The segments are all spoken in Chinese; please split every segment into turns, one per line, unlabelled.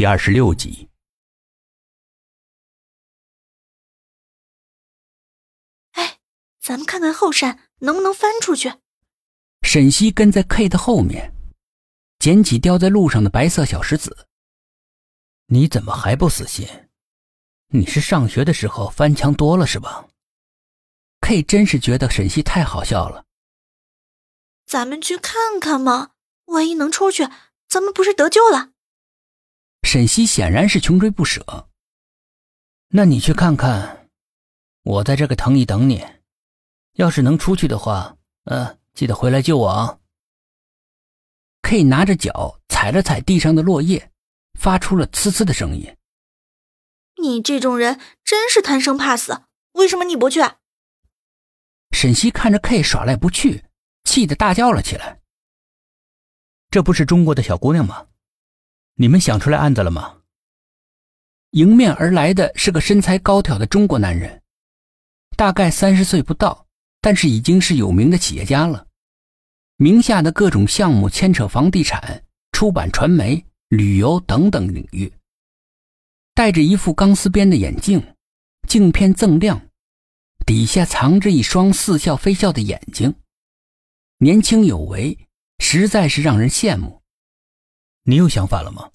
第二十六集。
哎，咱们看看后山能不能翻出去。
沈西跟在 K 的后面，捡起掉在路上的白色小石子。你怎么还不死心？你是上学的时候翻墙多了是吧？K 真是觉得沈西太好笑了。
咱们去看看嘛，万一能出去，咱们不是得救了？
沈西显然是穷追不舍。那你去看看，我在这个藤椅等你。要是能出去的话，呃，记得回来救我啊。K 拿着脚踩了踩地上的落叶，发出了呲呲的声音。
你这种人真是贪生怕死，为什么你不去？
沈西看着 K 耍赖不去，气得大叫了起来。这不是中国的小姑娘吗？你们想出来案子了吗？迎面而来的是个身材高挑的中国男人，大概三十岁不到，但是已经是有名的企业家了，名下的各种项目牵扯房地产、出版、传媒、旅游等等领域。戴着一副钢丝边的眼镜，镜片锃亮，底下藏着一双似笑非笑的眼睛，年轻有为，实在是让人羡慕。你有想法了吗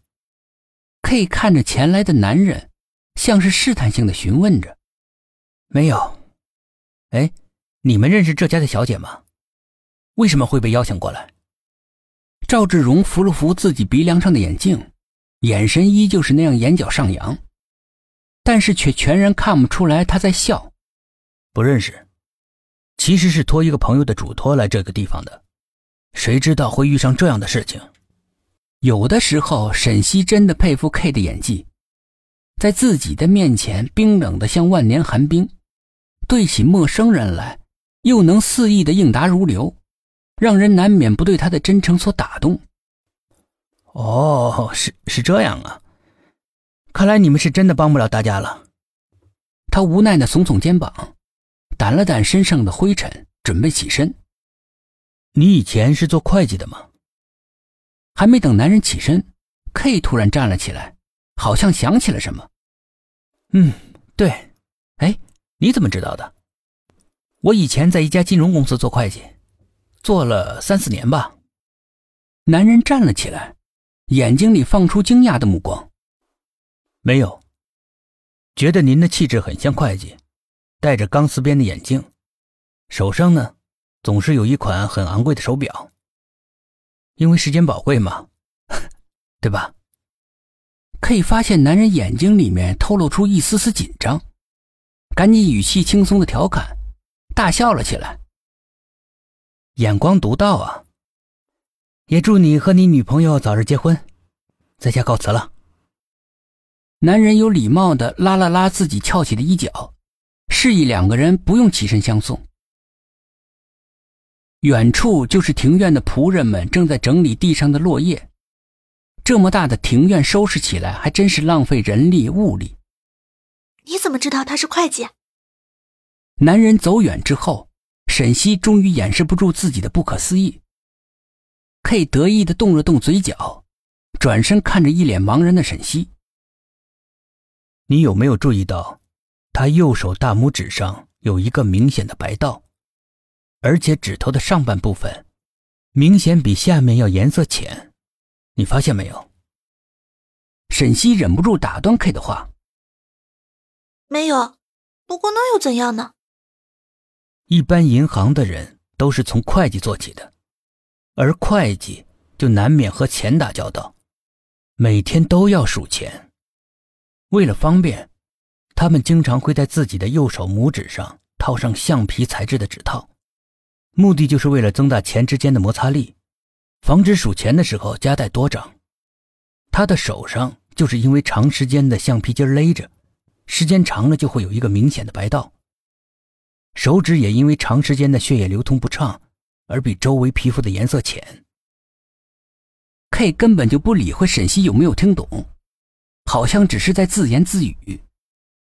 ？K 看着前来的男人，像是试探性的询问着。没有。哎，你们认识这家的小姐吗？为什么会被邀请过来？赵志荣扶了扶自己鼻梁上的眼镜，眼神依旧是那样眼角上扬，但是却全然看不出来他在笑。不认识，其实是托一个朋友的嘱托来这个地方的，谁知道会遇上这样的事情。有的时候，沈西真的佩服 K 的演技，在自己的面前冰冷的像万年寒冰，对起陌生人来又能肆意的应答如流，让人难免不对他的真诚所打动。哦，是是这样啊，看来你们是真的帮不了大家了。他无奈的耸耸肩膀，掸了掸身上的灰尘，准备起身。你以前是做会计的吗？还没等男人起身，K 突然站了起来，好像想起了什么。嗯，对，哎，你怎么知道的？我以前在一家金融公司做会计，做了三四年吧。男人站了起来，眼睛里放出惊讶的目光。没有，觉得您的气质很像会计，戴着钢丝边的眼镜，手上呢，总是有一款很昂贵的手表。因为时间宝贵嘛，对吧？可以发现男人眼睛里面透露出一丝丝紧张，赶紧语气轻松的调侃，大笑了起来。眼光独到啊！也祝你和你女朋友早日结婚，在家告辞了。男人有礼貌的拉了拉自己翘起的衣角，示意两个人不用起身相送。远处就是庭院的仆人们正在整理地上的落叶。这么大的庭院收拾起来还真是浪费人力物力。
你怎么知道他是会计？
男人走远之后，沈西终于掩饰不住自己的不可思议。K 得意的动了动嘴角，转身看着一脸茫然的沈西：“你有没有注意到，他右手大拇指上有一个明显的白道？”而且指头的上半部分，明显比下面要颜色浅，你发现没有？沈西忍不住打断 K 的话：“
没有，不过那又怎样呢？
一般银行的人都是从会计做起的，而会计就难免和钱打交道，每天都要数钱。为了方便，他们经常会在自己的右手拇指上套上橡皮材质的指套。”目的就是为了增大钱之间的摩擦力，防止数钱的时候夹带多张。他的手上就是因为长时间的橡皮筋勒着，时间长了就会有一个明显的白道。手指也因为长时间的血液流通不畅，而比周围皮肤的颜色浅。K 根本就不理会沈西有没有听懂，好像只是在自言自语。